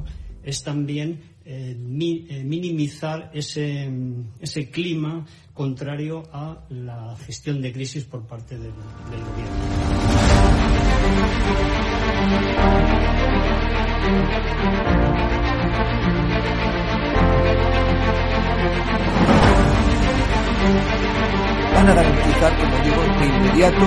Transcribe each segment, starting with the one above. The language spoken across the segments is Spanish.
trabajo es también eh, mi- eh, minimizar ese, ese clima contrario a la gestión de crisis por parte del, del gobierno. van a garantizar, como digo, de inmediato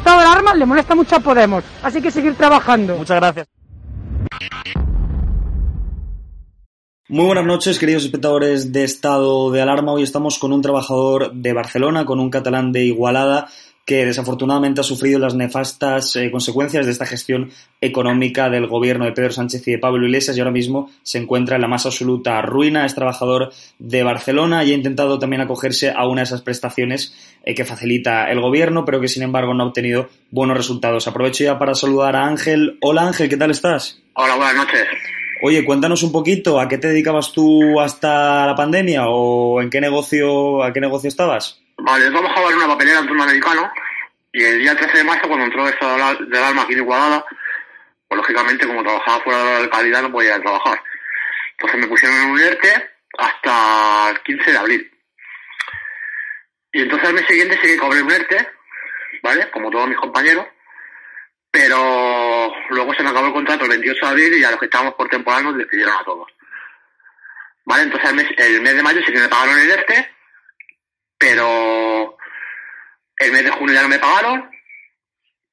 Estado de alarma le molesta mucho a Podemos, así que seguir trabajando. Muchas gracias. Muy buenas noches, queridos espectadores de Estado de Alarma. Hoy estamos con un trabajador de Barcelona, con un catalán de Igualada, que desafortunadamente ha sufrido las nefastas eh, consecuencias de esta gestión económica del gobierno de Pedro Sánchez y de Pablo Iglesias y ahora mismo se encuentra en la más absoluta ruina. Es trabajador de Barcelona y ha intentado también acogerse a una de esas prestaciones eh, que facilita el gobierno, pero que sin embargo no ha obtenido buenos resultados. Aprovecho ya para saludar a Ángel. Hola Ángel, ¿qué tal estás? Hola, buenas noches. Oye, cuéntanos un poquito, ¿a qué te dedicabas tú hasta la pandemia o en qué negocio, a qué negocio estabas? Vale, yo trabajaba en una papelera en turno americano y el día 13 de marzo, cuando entró esto del alma aquí en Igualada, pues lógicamente como trabajaba fuera de la localidad no podía trabajar. Entonces me pusieron en un ERTE hasta el 15 de abril. Y entonces al mes siguiente sí que cobré un ERTE, ¿vale? Como todos mis compañeros, pero luego se me acabó el contrato el 28 de abril y a los que estábamos por temporal nos despidieron a todos. ¿Vale? Entonces el mes, el mes de mayo sí que me pagaron el ERTE, pero el mes de junio ya no me pagaron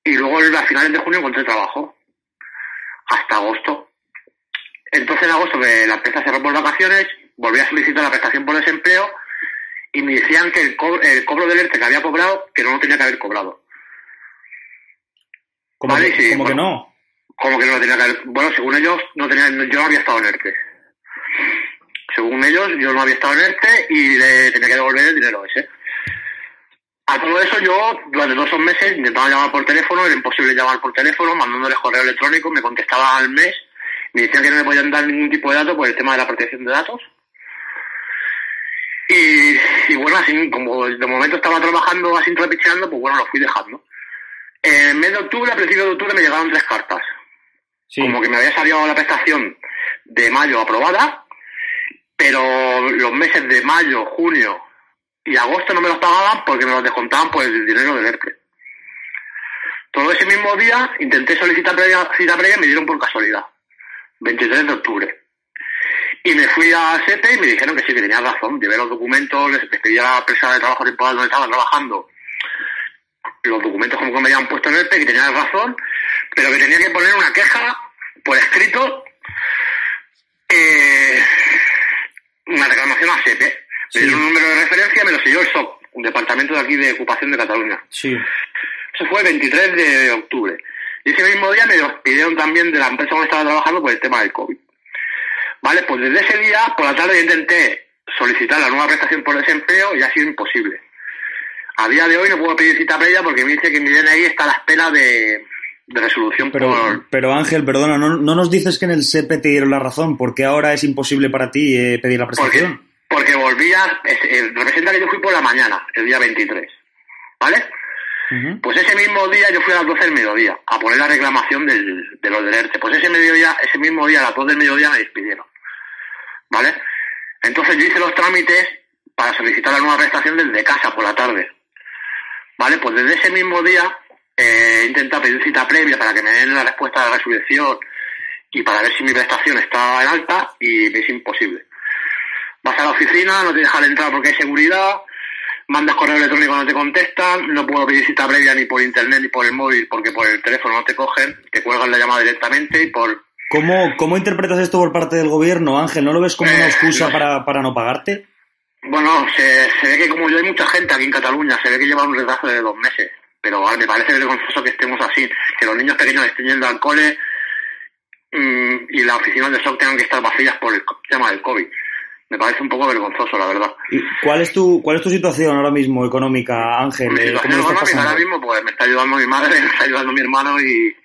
y luego a finales de junio encontré trabajo hasta agosto. Entonces en agosto que la empresa cerró por vacaciones, volví a solicitar la prestación por desempleo y me decían que el, co- el cobro del ERTE que había cobrado, que no lo tenía que haber cobrado. Vale, que, sí, como que no. Como que no lo tenía que haber... Bueno, según ellos, no tenía, yo no había estado en ERTE. Según ellos, yo no había estado en ERTE y le tenía que devolver el dinero ese. A todo eso yo, durante todos esos meses, intentaba llamar por teléfono, era imposible llamar por teléfono, mandándoles correo electrónico, me contestaban al mes, me decían que no me podían dar ningún tipo de datos por el tema de la protección de datos. Y, y bueno, así como de momento estaba trabajando así trapicheando, pues bueno, lo fui dejando. En mes de octubre, a principios de octubre, me llegaron tres cartas. Sí. Como que me había salido la prestación de mayo aprobada, pero los meses de mayo, junio y agosto no me los pagaban porque me los descontaban por el dinero del ERTE. Todo ese mismo día intenté solicitar previa- cita previa y me dieron por casualidad. 23 de octubre. Y me fui a SEPE y me dijeron que sí, que tenía razón. Llevé los documentos, les pedí a la empresa de trabajo temporal donde estaba trabajando los documentos como que me habían puesto en el PE, que tenía razón, pero que tenía que poner una queja por escrito, eh, una reclamación a SEPE. Me dieron un número de referencia, me lo selló el SOC, un departamento de aquí de ocupación de Cataluña. Sí. Eso fue el 23 de octubre. Y ese mismo día me lo pidieron también de la empresa donde estaba trabajando por el tema del COVID. Vale, pues desde ese día, por la tarde, intenté solicitar la nueva prestación por desempleo y ha sido imposible. A día de hoy no puedo pedir cita previa porque me dice que mi DNI está a la espera de, de resolución Pero, por... pero Ángel, perdona, ¿no, no nos dices que en el SEPE te dieron la razón? porque ahora es imposible para ti eh, pedir la Porque, prestación? porque volvía, es- eh, representa que yo fui por la mañana, el día 23. ¿Vale? Pues ese mismo día yo fui a las 12 del mediodía a poner la reclamación del, de los del ERTE. Pues ese mediodía, ese mismo día a las 2 del mediodía me despidieron. ¿Vale? Entonces yo hice los trámites para solicitar la nueva prestación desde casa por la tarde. ¿Vale? Pues desde ese mismo día eh, he intentado pedir cita previa para que me den la respuesta de la resurrección y para ver si mi prestación está en alta y me es imposible. Vas a la oficina, no te dejan entrar porque hay seguridad, mandas correo electrónico no te contestan, no puedo pedir cita previa ni por internet ni por el móvil porque por el teléfono no te cogen, te cuelgan la llamada directamente y por... ¿Cómo, ¿Cómo interpretas esto por parte del gobierno, Ángel? ¿No lo ves como una Eh, excusa no. para, para no pagarte? Bueno, se, se ve que como yo hay mucha gente aquí en Cataluña, se ve que lleva un retraso de dos meses, pero vale, me parece vergonzoso que estemos así, que los niños pequeños estén yendo al cole mm, y las oficinas de SOC tengan que estar vacías por el tema del COVID. Me parece un poco vergonzoso, la verdad. ¿Y ¿Cuál es tu, cuál es tu situación ahora mismo económica, Ángel? Mi situación ¿Cómo lo estás económica ahora mismo, pues me está ayudando mi madre, me está ayudando mi hermano y,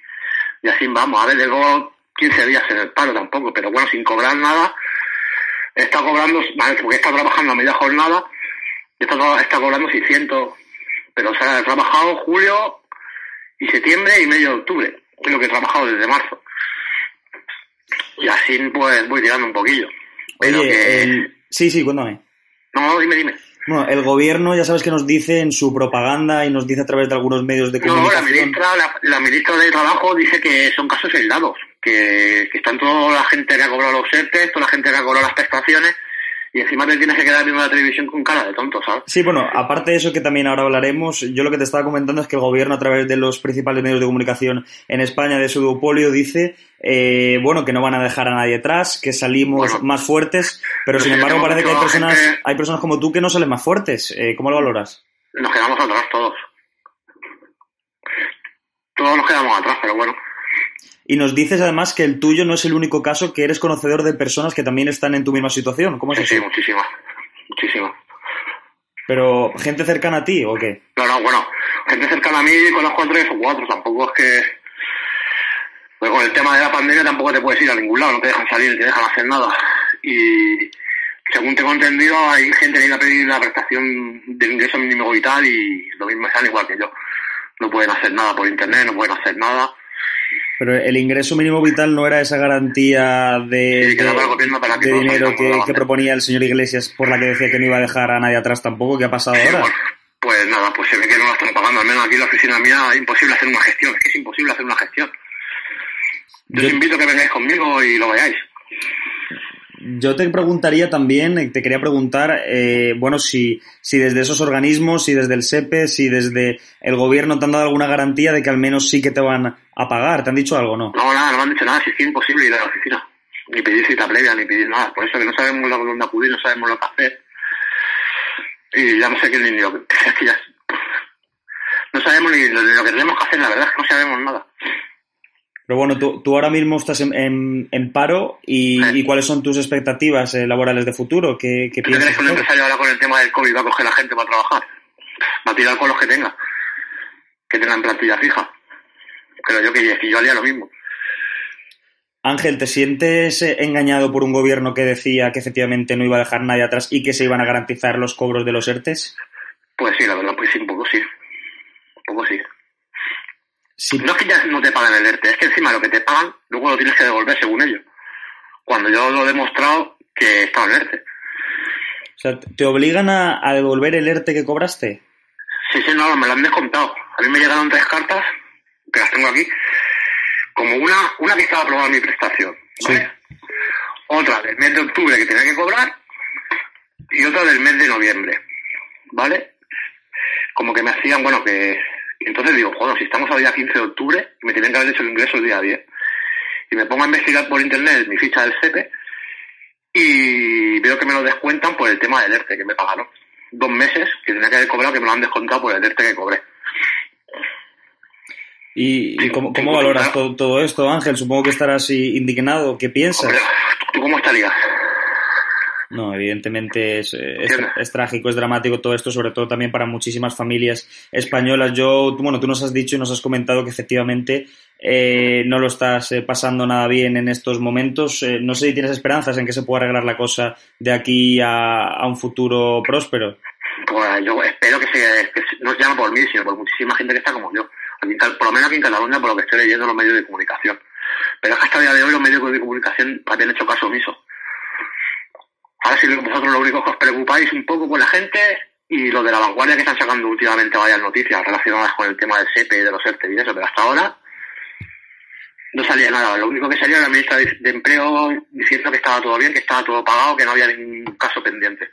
y así vamos. A ver, llevo 15 días en el paro tampoco, pero bueno, sin cobrar nada. Estado cobrando, porque estado trabajando a media jornada, he estado cobrando 600, pero o sea, he trabajado julio y septiembre y medio de octubre, es lo que he trabajado desde marzo. Y así pues voy tirando un poquillo. Pero Oye, que... el- sí, sí, cuéntame. No, dime, dime. Bueno, el gobierno ya sabes que nos dice en su propaganda y nos dice a través de algunos medios de No, la comunicación. ministra, la, la ministra de Trabajo dice que son casos aislados, que, que están toda la gente que ha cobrado los ERTE, toda la gente que ha cobrado las prestaciones, y encima te tienes que quedar viendo la televisión con cara de tonto, ¿sabes? Sí, bueno, aparte de eso que también ahora hablaremos, yo lo que te estaba comentando es que el gobierno a través de los principales medios de comunicación en España de su duopolio dice, eh, bueno, que no van a dejar a nadie atrás, que salimos Bueno. más fuertes, pero sin si embargo parece que hay personas, gente- hay personas como tú que no salen más fuertes. Eh, ¿Cómo lo valoras? Nos quedamos atrás todos. Todos nos quedamos atrás, pero bueno. Y nos dices además que el tuyo no es el único caso, que eres conocedor de personas que también están en tu misma situación. ¿Cómo es Sí, sí, eso? muchísimas. Muchísimas. Pero gente cercana a ti o qué? No, no, bueno, gente cercana a mí conozco a tres o cuatro, tampoco es que... Pues con el tema de la pandemia tampoco te puedes ir a ningún lado, no te dejan salir, no te dejan hacer nada. Y según tengo entendido, hay gente que iba a pedir la prestación del ingreso mínimo vital y lo mismo están igual que yo. No pueden hacer nada por internet, no pueden hacer nada. Pero el ingreso mínimo vital no era esa garantía de, Sí, que para dinero que, proponía el señor Iglesias por la que decía que no iba a dejar a nadie atrás tampoco. ¿Qué ha pasado Sí, ahora? bueno, pues nada, pues se ve que no la están pagando. Al menos aquí en la oficina mía es imposible hacer una gestión. Es que es imposible hacer una gestión. Yo Yo- os invito a que vengáis conmigo y lo veáis. Yo te preguntaría también, eh, te quería preguntar, eh, bueno, si, si desde esos organismos, si desde el SEPE, si desde el gobierno te han dado alguna garantía de que al menos sí que te van a pagar. ¿Te han dicho algo, no? No, nada, no me han dicho nada, si es que imposible ir a la oficina. ni pedir cita previa, ni pedir nada. Por eso que no sabemos dónde acudir, no sabemos lo que hacer. Y ya no sé qué ni lo que, ya, no sabemos ni lo, que tenemos que hacer, la verdad es que no sabemos nada. Pero bueno, tú, tú ahora mismo estás en, en, en paro y, sí. y, ¿cuáles son tus expectativas eh, laborales de futuro? ¿Qué, qué piensas? crees que un empresario ahora con el tema del COVID va a coger la gente para trabajar? Va a tirar con los que tenga, que tengan plantilla fija. Creo yo que, que yo haría lo mismo. Ángel, ¿te sientes eh, engañado por un gobierno que decía que efectivamente no iba a dejar nadie atrás y que se iban a garantizar los cobros de los ERTES? Pues sí, la verdad, pues sí, un poco sí. Un poco sí. Sí. No es que ya no te paguen el ERTE, es que encima lo que te pagan, luego lo tienes que devolver según ellos. Cuando yo lo he demostrado que estaba en ERTE. O sea, ¿te obligan a, a, devolver el ERTE que cobraste? Sí, sí, no, me lo han descontado. A mí me llegaron tres cartas, que las tengo aquí, como una, una que estaba aprobada mi prestación, ¿vale? Sí. Otra del mes de octubre que tenía que cobrar y otra del mes de noviembre, ¿vale? Como que me hacían, bueno, que... Entonces digo, joder, si estamos a día 15 de octubre, me tienen que haber hecho el ingreso el día 10. Y me pongo a investigar por internet mi ficha del CEPE y veo que me lo descuentan por el tema del ERTE que me pagaron. Dos meses que tenía que haber cobrado que me lo han descontado por el ERTE que cobré. ¿Y, cómo, cómo valoras todo, todo, esto, Ángel? Supongo que estarás indignado. ¿Qué piensas? Hombre, ¿Tú cómo estarías? No, evidentemente es, es, es, trágico, es dramático todo esto, sobre todo también para muchísimas familias españolas. Yo, tú, bueno, tú nos has dicho y nos has comentado que efectivamente eh, no lo estás eh, pasando nada bien en estos momentos. Eh, no sé si tienes esperanzas en que se pueda arreglar la cosa de aquí a, a un futuro próspero. Pues yo espero que, se, que no sea por mí, sino por muchísima gente que está como yo. Aquí, por lo menos aquí en Cataluña, por lo que estoy leyendo en los medios de comunicación. Pero hasta el día de hoy los medios de comunicación habían hecho caso omiso. Ahora sí, vosotros lo único que os preocupáis un poco con la gente y lo de la vanguardia que están sacando últimamente varias noticias relacionadas con el tema del SEPE y de los ERTE y eso, pero hasta ahora no salía nada. Lo único que salía era la ministra de Empleo diciendo que estaba todo bien, que estaba todo pagado, que no había ningún caso pendiente.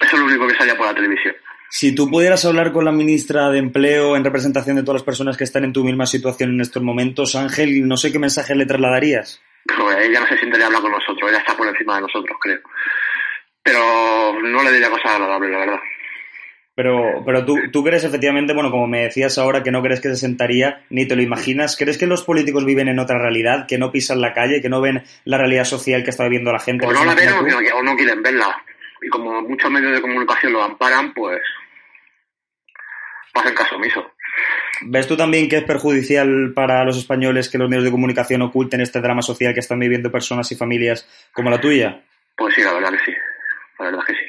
Eso es lo único que salía por la televisión. Si tú pudieras hablar con la ministra de Empleo en representación de todas las personas que están en tu misma situación en estos momentos, Ángel, no sé qué mensaje le trasladarías. Pues ella no se siente de hablar con nosotros, ella está por encima de nosotros, creo. Pero no le diría cosas agradables, la verdad. Pero, pero tú, tú crees efectivamente, bueno, como me decías ahora, que no crees que se sentaría, ni te lo imaginas. ¿Crees que los políticos viven en otra realidad, que no pisan la calle, que no ven la realidad social que está viviendo la gente? O no la ven o no quieren verla. Y como muchos medios de comunicación lo amparan, pues hacen caso omiso. ¿Ves tú también que es perjudicial para los españoles que los medios de comunicación oculten este drama social que están viviendo personas y familias como la tuya? Pues sí, la verdad que sí. La verdad que sí.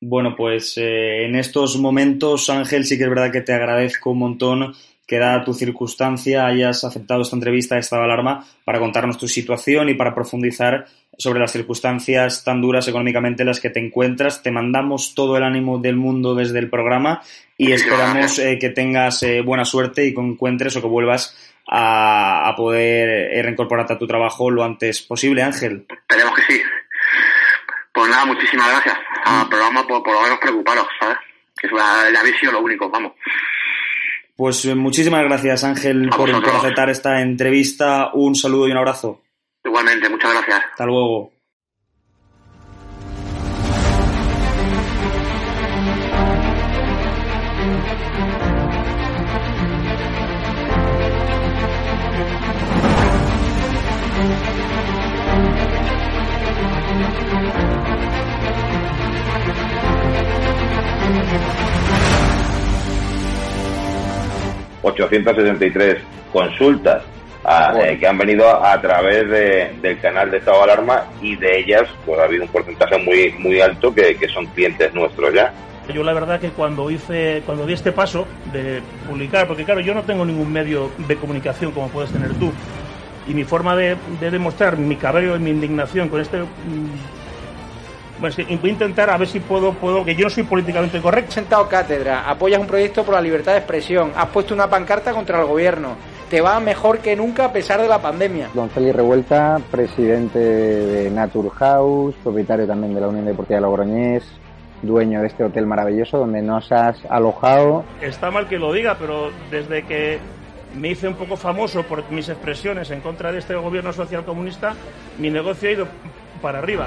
Bueno, pues eh, en estos momentos, Ángel, sí que es verdad que te agradezco un montón que dada tu circunstancia hayas aceptado esta entrevista de alarma para contarnos tu situación y para profundizar sobre las circunstancias tan duras económicamente en las que te encuentras. Te mandamos todo el ánimo del mundo desde el programa y esperamos eh, que tengas eh, buena suerte y que encuentres o que vuelvas a, a poder eh, reincorporarte a tu trabajo lo antes posible, Ángel. Esperemos que sí. Pues nada, muchísimas gracias al mm. programa por, por lo menos preocuparos, ¿sabes? Que es la, la visión lo único, vamos. Pues muchísimas gracias, Ángel, por, por, aceptar esta entrevista. Un saludo y un abrazo. Igualmente, muchas gracias. Hasta luego. ...863 consultas a, bueno. eh, que han venido a través de, del canal de estado de alarma y de ellas pues ha habido un porcentaje muy muy alto que, que, son clientes nuestros ya. Yo la verdad que cuando hice cuando di este paso de publicar, porque claro, yo no tengo ningún medio de comunicación como puedes tener tú, y mi forma de, de demostrar mi cabreo y mi indignación con este bueno, sí, voy a intentar a ver si puedo, puedo, que yo no soy políticamente correcto. Sentado cátedra, apoyas un proyecto por la libertad de expresión, has puesto una pancarta contra el gobierno, te va mejor que nunca a pesar de la pandemia. Don Félix Revuelta, presidente de Naturhaus, propietario también de la Unión Deportiva Logroñés, dueño de este hotel maravilloso donde nos has alojado. Está mal que lo diga, pero desde que me hice un poco famoso por mis expresiones en contra de este gobierno social comunista, mi negocio ha ido para arriba.